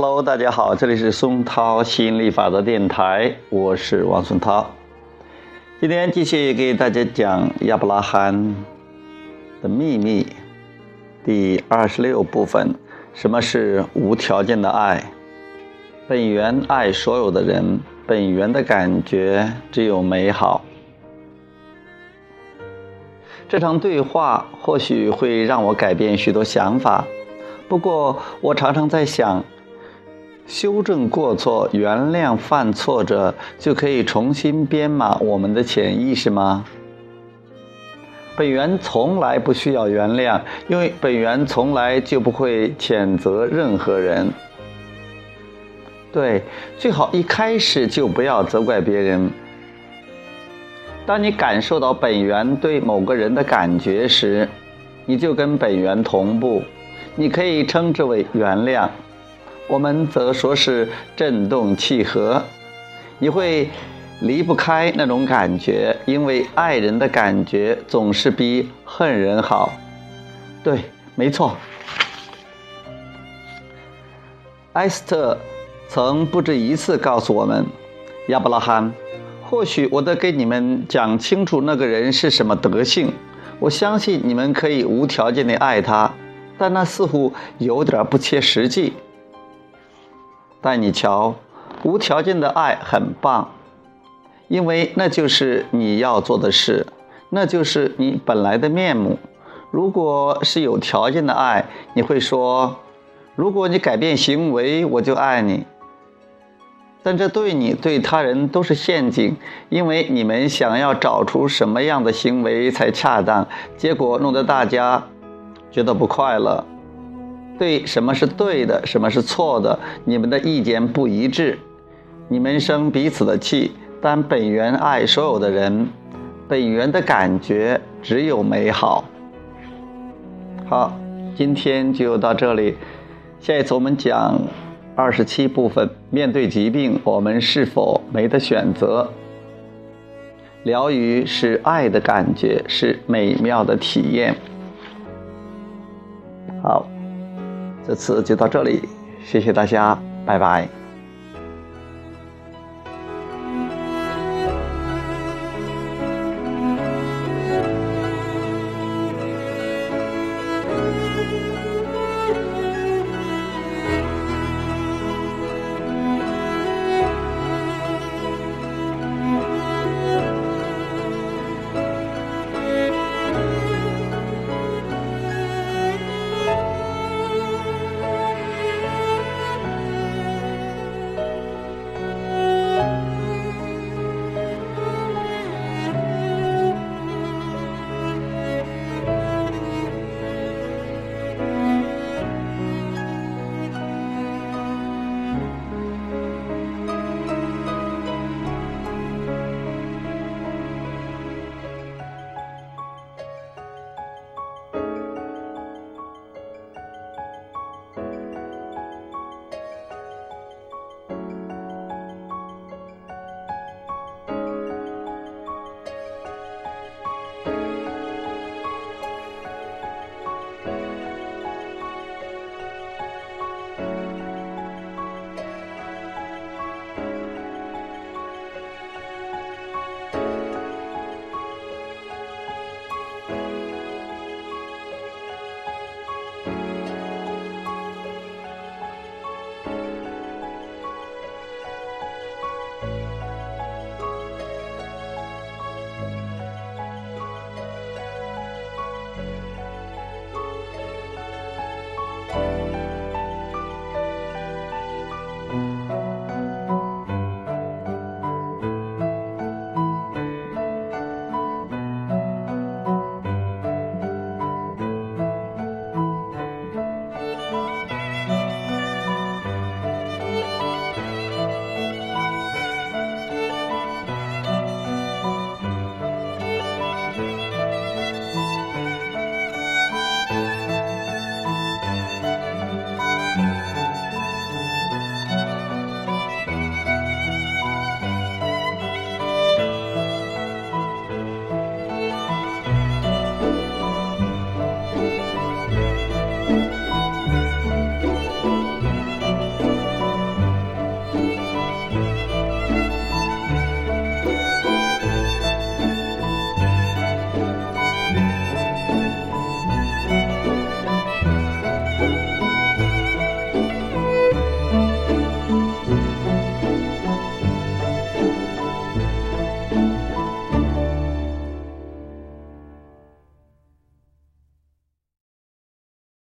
Hello，大家好，这里是松涛吸引力法则电台，我是王松涛。今天继续给大家讲亚伯拉罕的秘密第二十六部分：什么是无条件的爱？本源爱所有的人，本源的感觉只有美好。这场对话或许会让我改变许多想法，不过我常常在想。修正过错，原谅犯错者，就可以重新编码我们的潜意识吗？本源从来不需要原谅，因为本源从来就不会谴责任何人。对，最好一开始就不要责怪别人。当你感受到本源对某个人的感觉时，你就跟本源同步，你可以称之为原谅。我们则说是振动契合，你会离不开那种感觉，因为爱人的感觉总是比恨人好。对，没错。埃斯特曾不止一次告诉我们：“亚伯拉罕，或许我得给你们讲清楚那个人是什么德性。我相信你们可以无条件的爱他，但那似乎有点不切实际。”但你瞧，无条件的爱很棒，因为那就是你要做的事，那就是你本来的面目。如果是有条件的爱，你会说：“如果你改变行为，我就爱你。”但这对你对他人都是陷阱，因为你们想要找出什么样的行为才恰当，结果弄得大家觉得不快乐。对什么是对的，什么是错的，你们的意见不一致，你们生彼此的气。但本源爱所有的人，本源的感觉只有美好。好，今天就到这里，下一次我们讲二十七部分。面对疾病，我们是否没得选择？疗愈是爱的感觉，是美妙的体验。好。这次就到这里，谢谢大家，拜拜。